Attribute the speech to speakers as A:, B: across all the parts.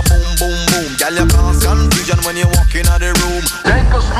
A: boom boom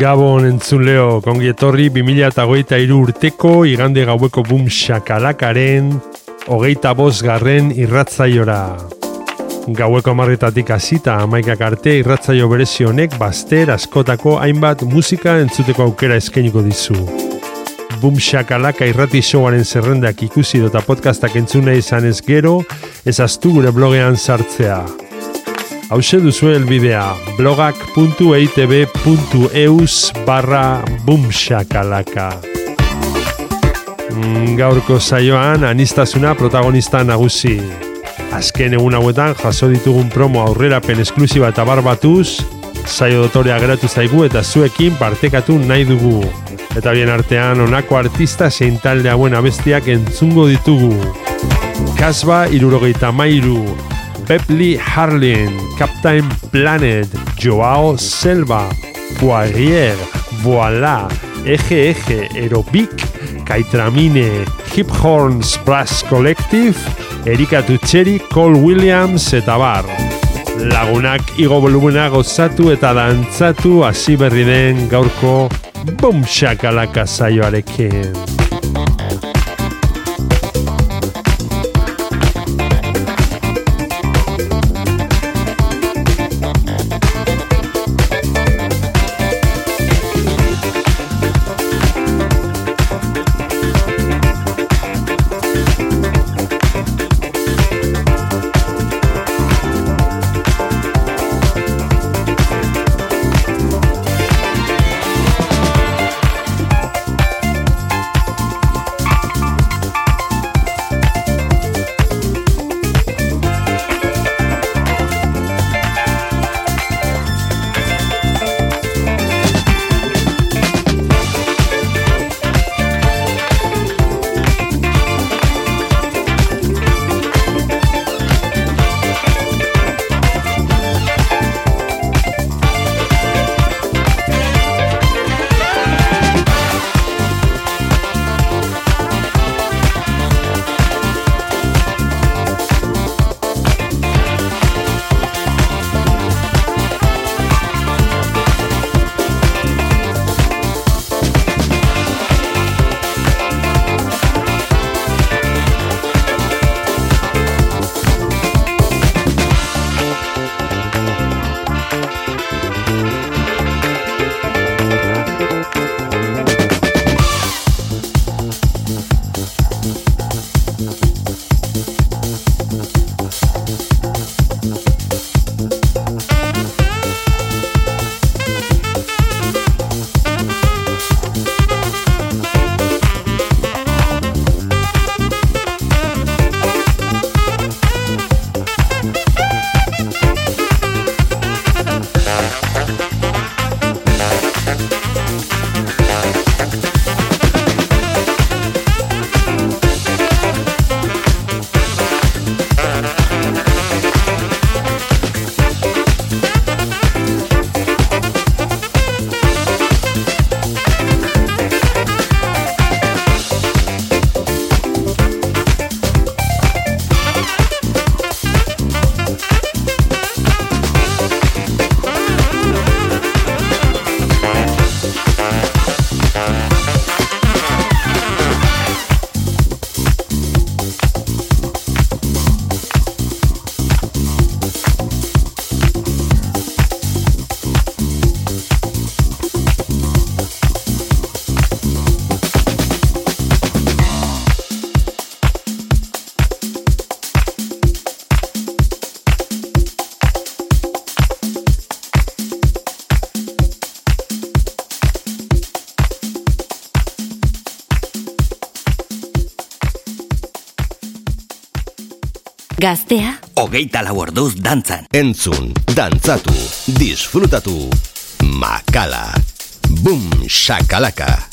B: Gabon entzuleo, kongi etorri 2008 urteko igande gaueko bum shakalakaren hogeita bost garren irratzaiora. Gaueko amarretatik hasita amaikak arte irratzaio berezi honek baster askotako hainbat musika entzuteko aukera eskainiko dizu. Bum shakalaka irrati showaren zerrendak ikusi dota podcastak entzuna izan ez gero, ezaztu gure blogean sartzea. Hauze duzu elbidea blogak.eitb.eus barra bumxakalaka. Mm, gaurko saioan anistazuna protagonista nagusi. Azken egun hauetan jaso ditugun promo aurrerapen esklusiba eta barbatuz, saio dotorea geratu zaigu eta zuekin partekatu nahi dugu. Eta bien artean honako artista zein talde hauen abestiak entzungo ditugu. Kasba irurogeita mairu, Pepli Harlin, Captain Planet, Joao Selva, Poirier, Voila, Eje Eje, Aerobic, Kaitramine, Hip Horns Brass Collective, Erika Tutxeri, Cole Williams eta bar. Lagunak igo volumena gozatu eta dantzatu hasi berri den gaurko Bum Shakalaka saioarekin.
C: Gaztea.
D: Hogeita lau orduz dantzan.
E: Entzun, dantzatu, disfrutatu. Makala. Bum, shakalaka.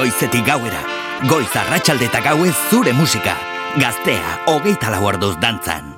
D: Goizetik gauera. Goiz arratsalde eta gauez zure musika. Gaztea, hogeita lau orduz dantzan.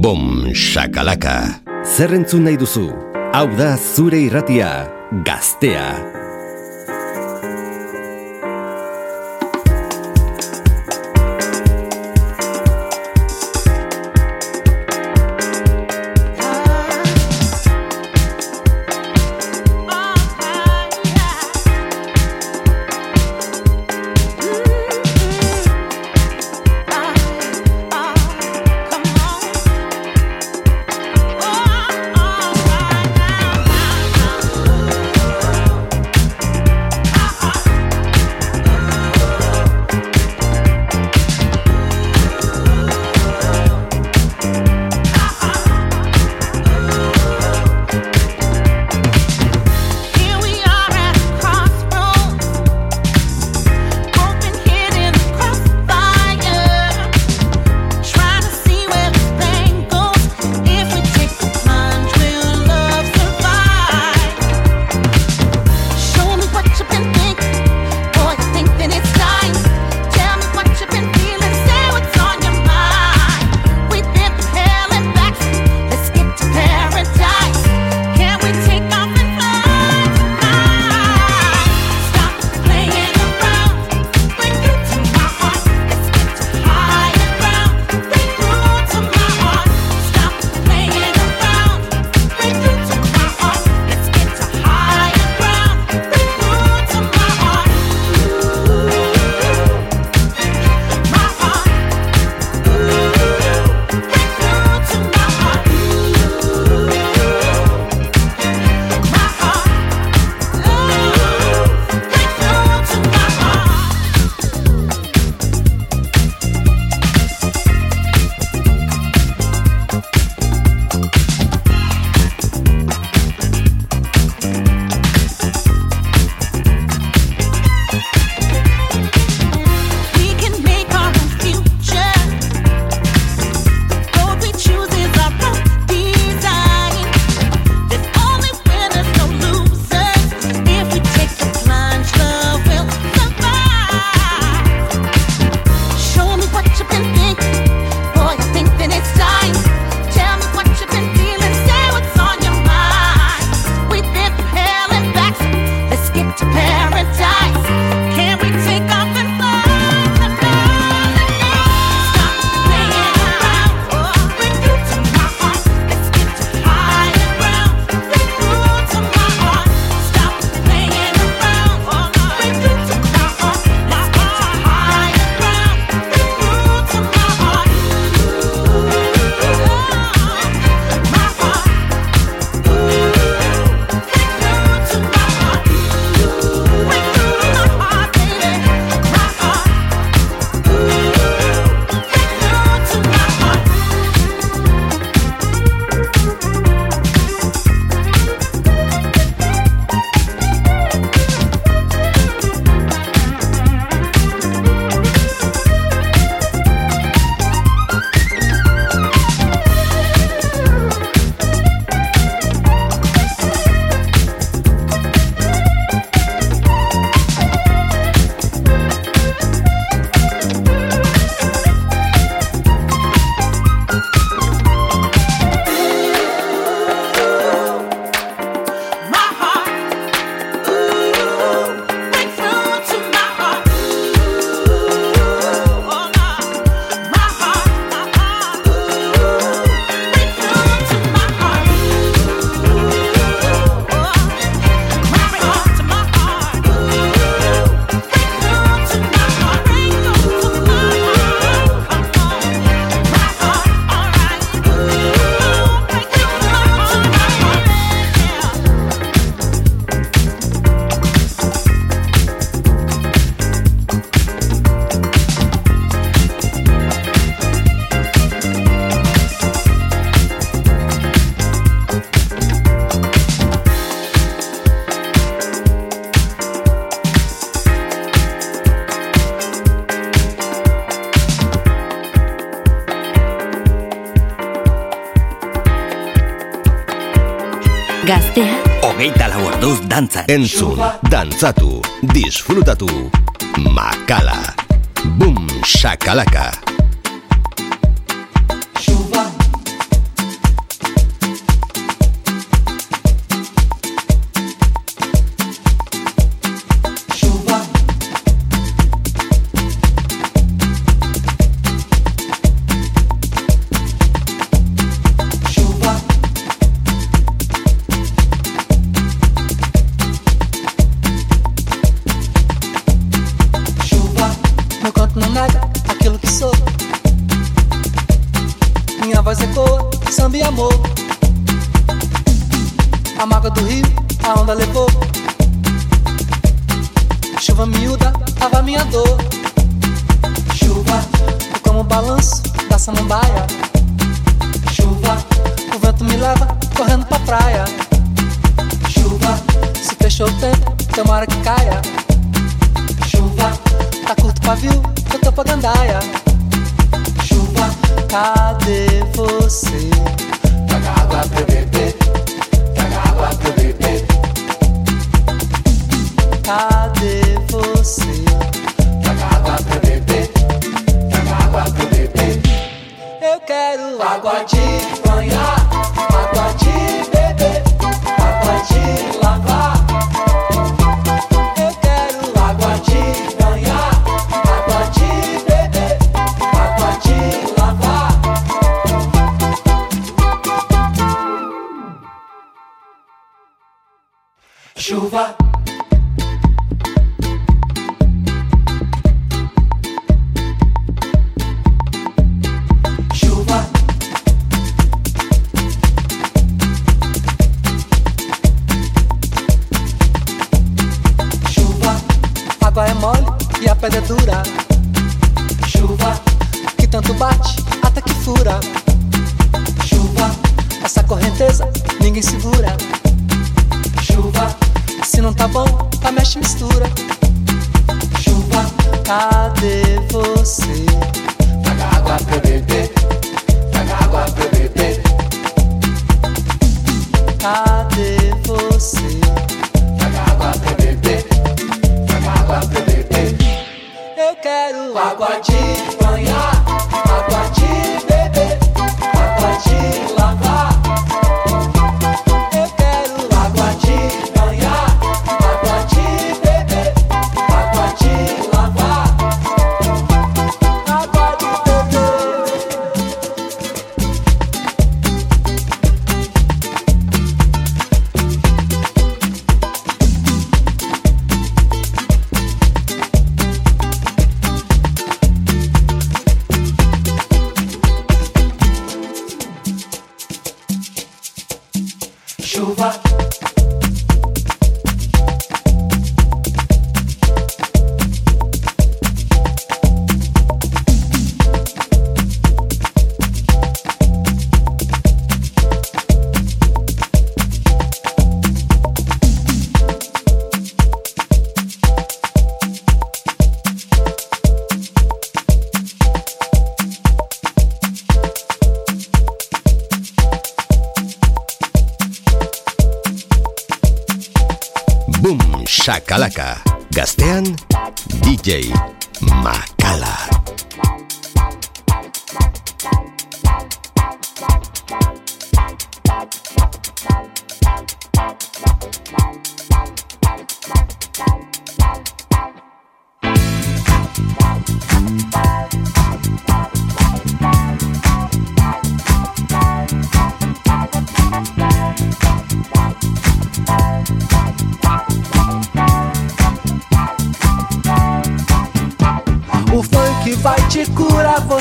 E: Bum shakalaka.
F: Zer entzun nahi duzu? Hau da zure irratia, gaztea.
G: Dantzan. Entzun, dantzatu, disfrutatu, makala, bum, shakalaka.
H: Voz ecoa, samba e amor. A mágoa do rio, a onda levou. Chuva miúda, lava minha dor. Chuva, como o balanço da samambaia. Chuva, o vento me leva correndo pra praia. Chuva, se fechou o tempo, tomara que caia. Chuva, tá curto pavio, eu tô pra gandaia. Cadê você? Traga água pra beber, traga água pra beber. Cadê você? Traga água pra beber, traga água pra beber. Eu quero água de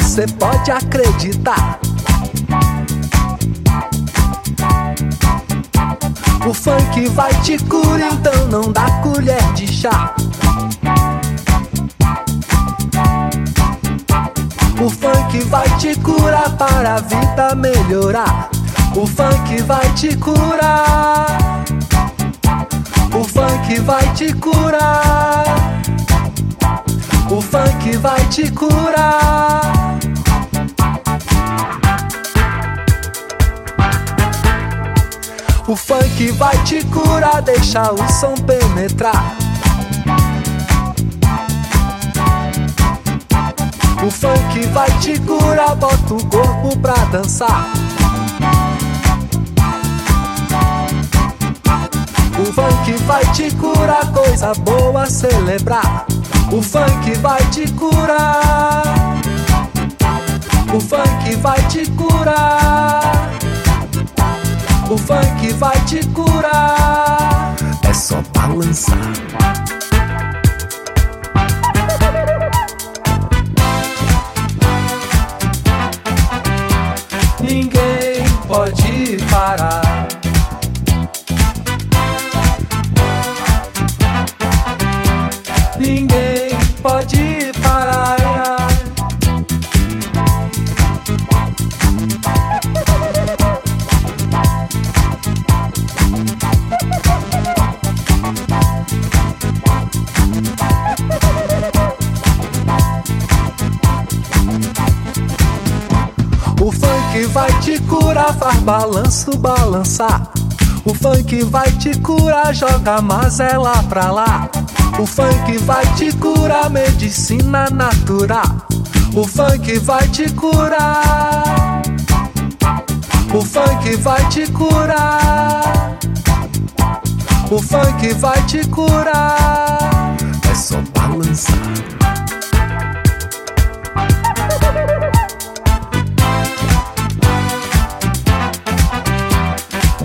H: você pode acreditar. O funk vai te curar, então não dá colher de chá. O funk vai te curar para a vida melhorar. O funk vai te curar. O funk vai te curar. O funk vai te curar. O funk vai te curar, deixa o som penetrar. O funk vai te curar, bota o corpo pra dançar. O funk vai te curar, coisa boa celebrar. O funk vai te curar. O funk vai te curar. O funk vai te curar. É só balançar. Vai te curar, faz balanço, balançar. O funk vai te curar, joga mazela pra lá. O funk vai te curar, medicina natural. O funk vai te curar. O funk vai te curar. O funk vai te curar.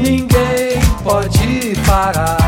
H: Ninguém pode parar.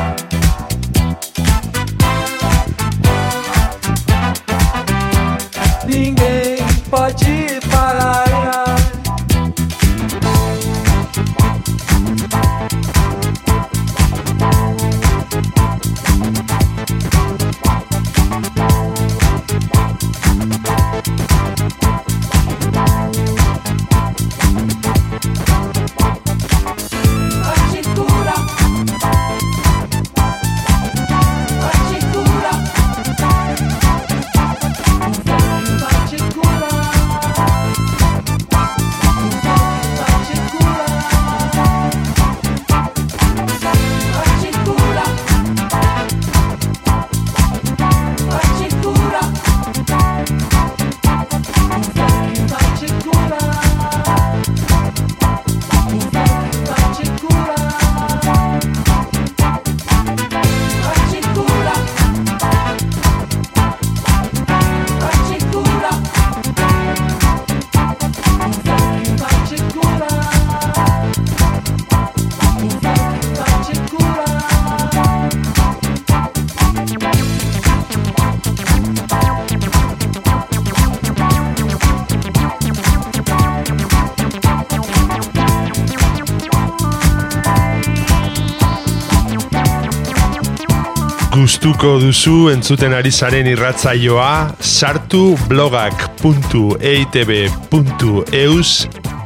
B: Gustuko duzu entzuten ari zaren irratzaioa sartu blogak.eitb.eus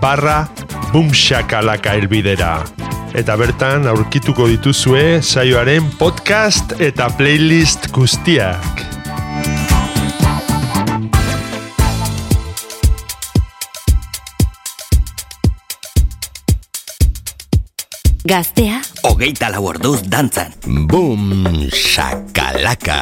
B: barra bumxakalaka elbidera. Eta bertan aurkituko dituzue saioaren podcast eta playlist guztiak.
C: Gaztea,
F: Hogeita lau orduz dantzan.
G: Boom shakalaka.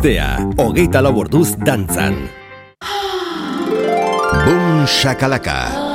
F: Gaztea, hogeita lau orduz dantzan.
G: Shakalaka. Shakalaka.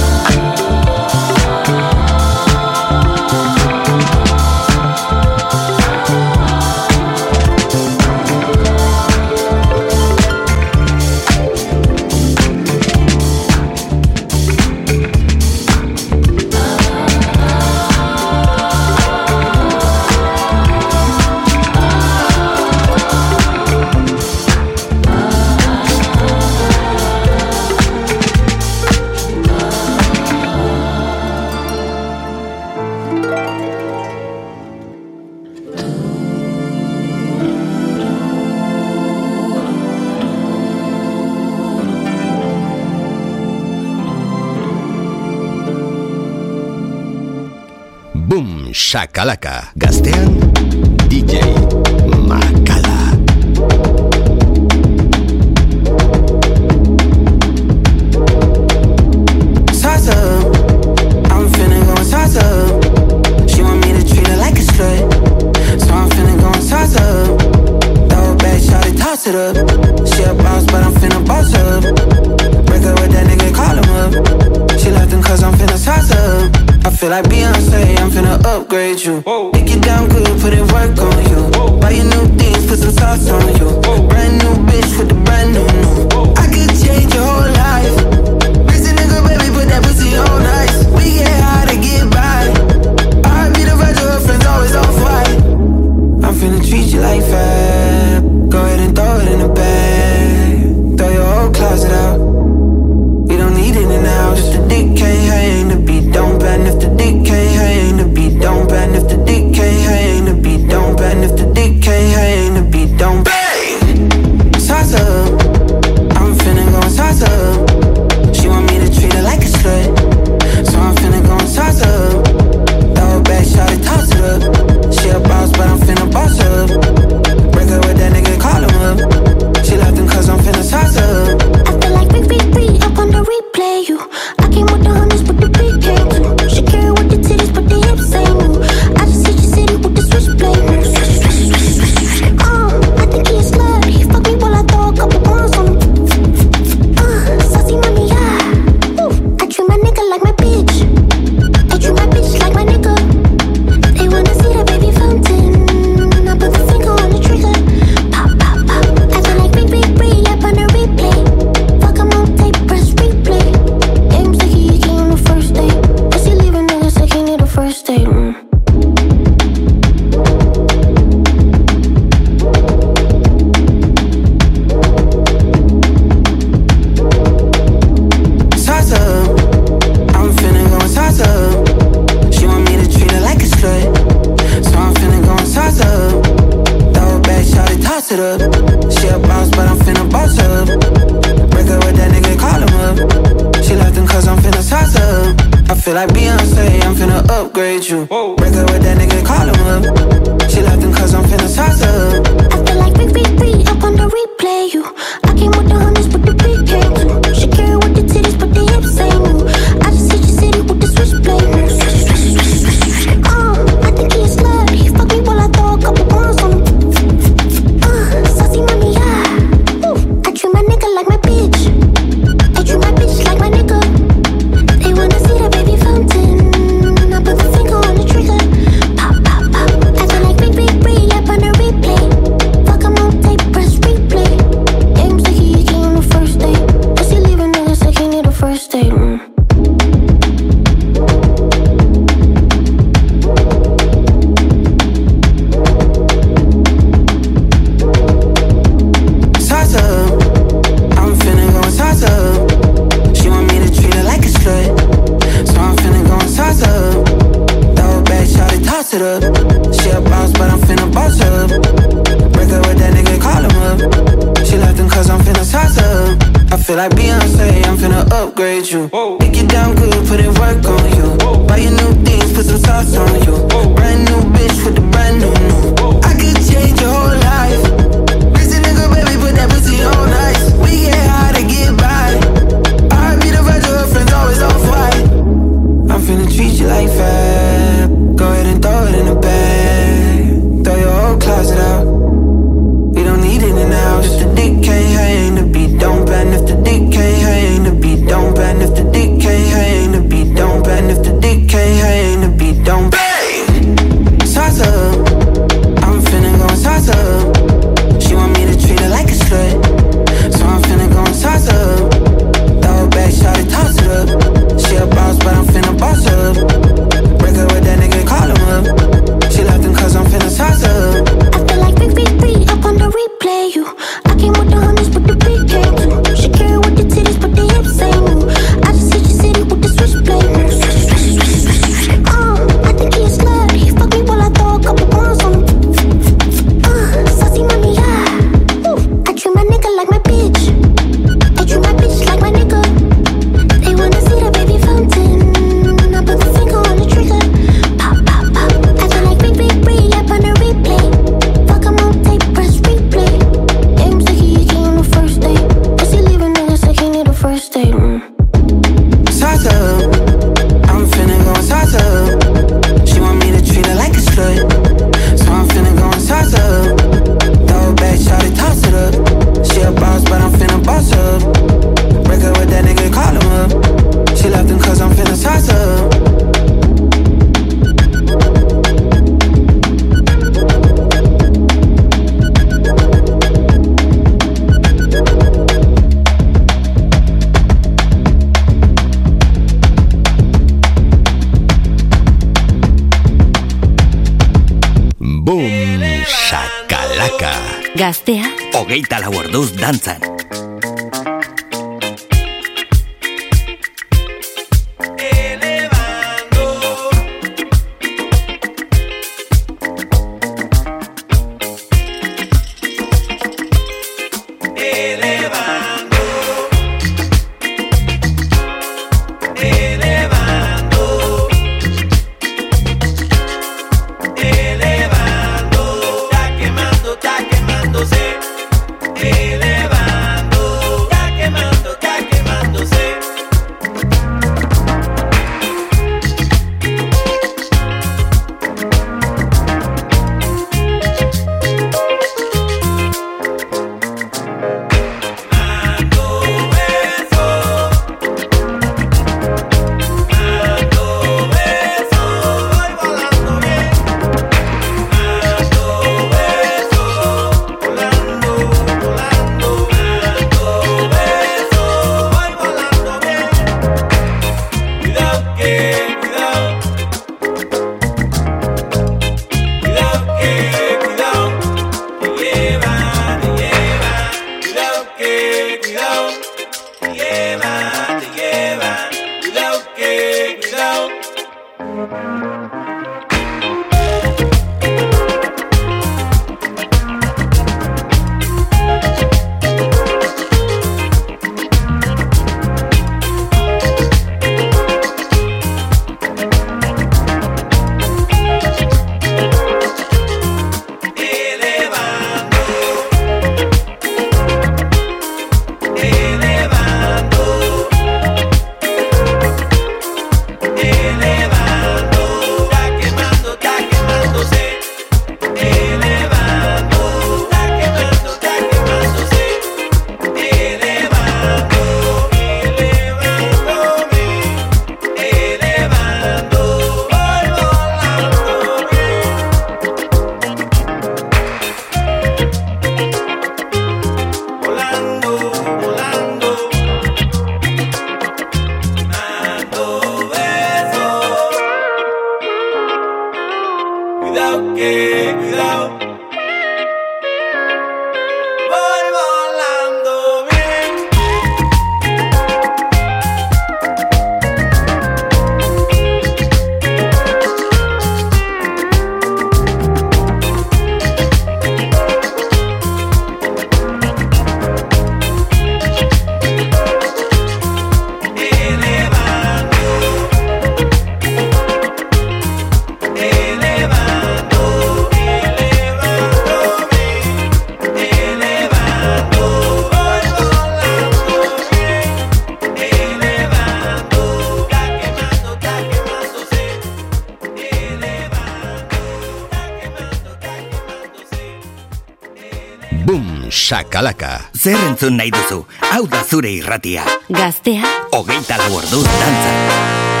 D: Entzun nahi duzu, hau da zure irratia.
C: Gaztea,
D: Hogeita lau orduz dantza.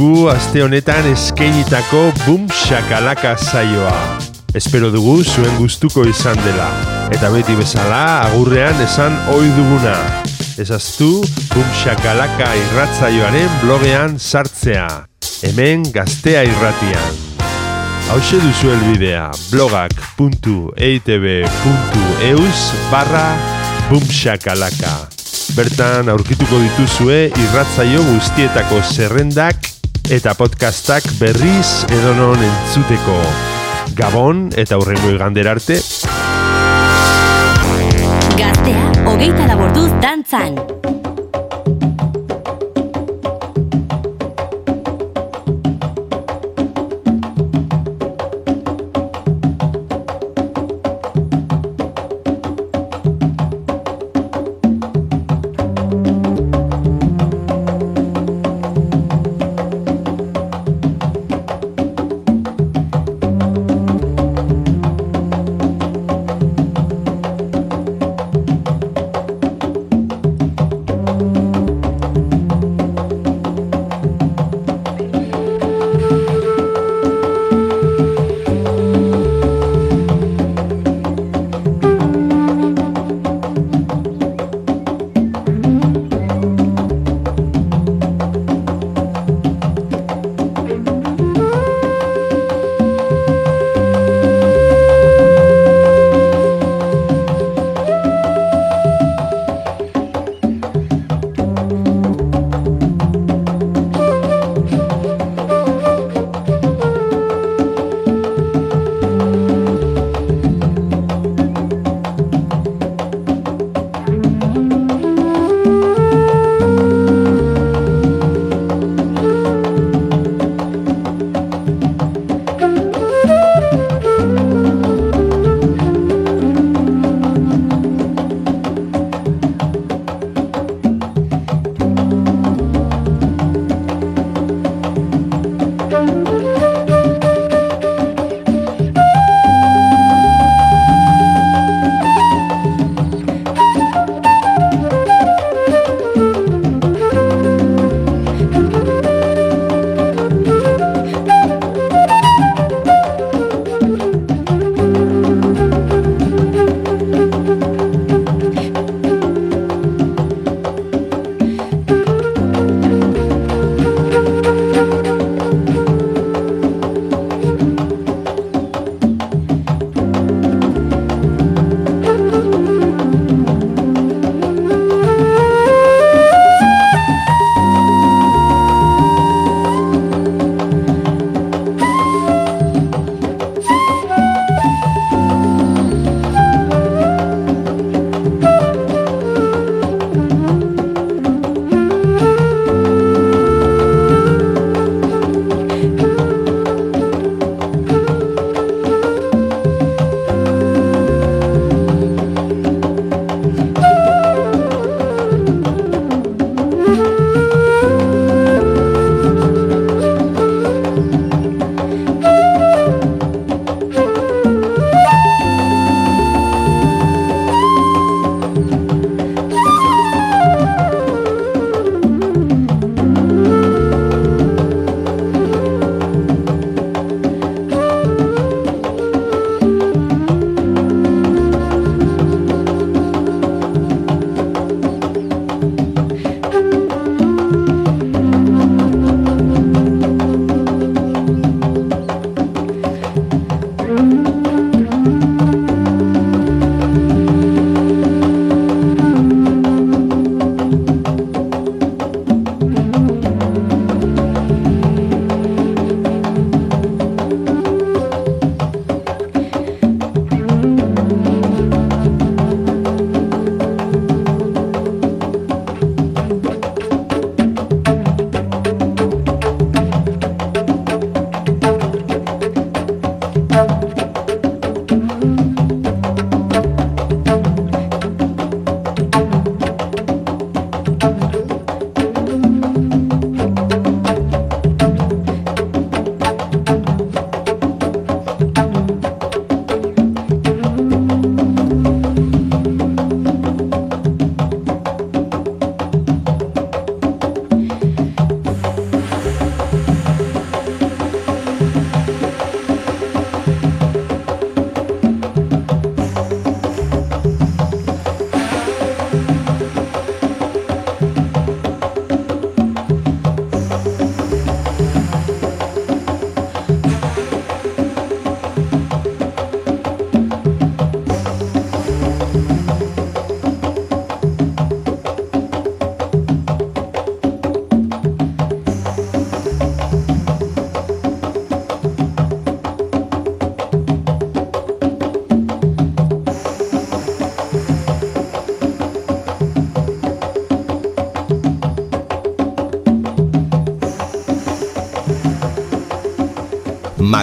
B: Dugu aste honetan eskeinitako Boom Shakalaka saioa. Espero dugu zuen gustuko izan dela. Eta beti bezala agurrean esan ohi duguna. Ezaztu Boom Shakalaka irratzaioaren blogean sartzea. Hemen gaztea irratian. Hauxe duzu elbidea blogak.eitb.eus barra Bumshakalaka. Bertan aurkituko dituzue irratzaio guztietako zerrendak eta podcastak berriz edonon entzuteko. Gabon eta hurrengo igander arte.
C: Gaztea, hogeita laborduz dantzan.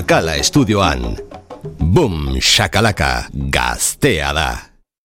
E: Makala estudioan. Boom, shakalaka, gaztea da.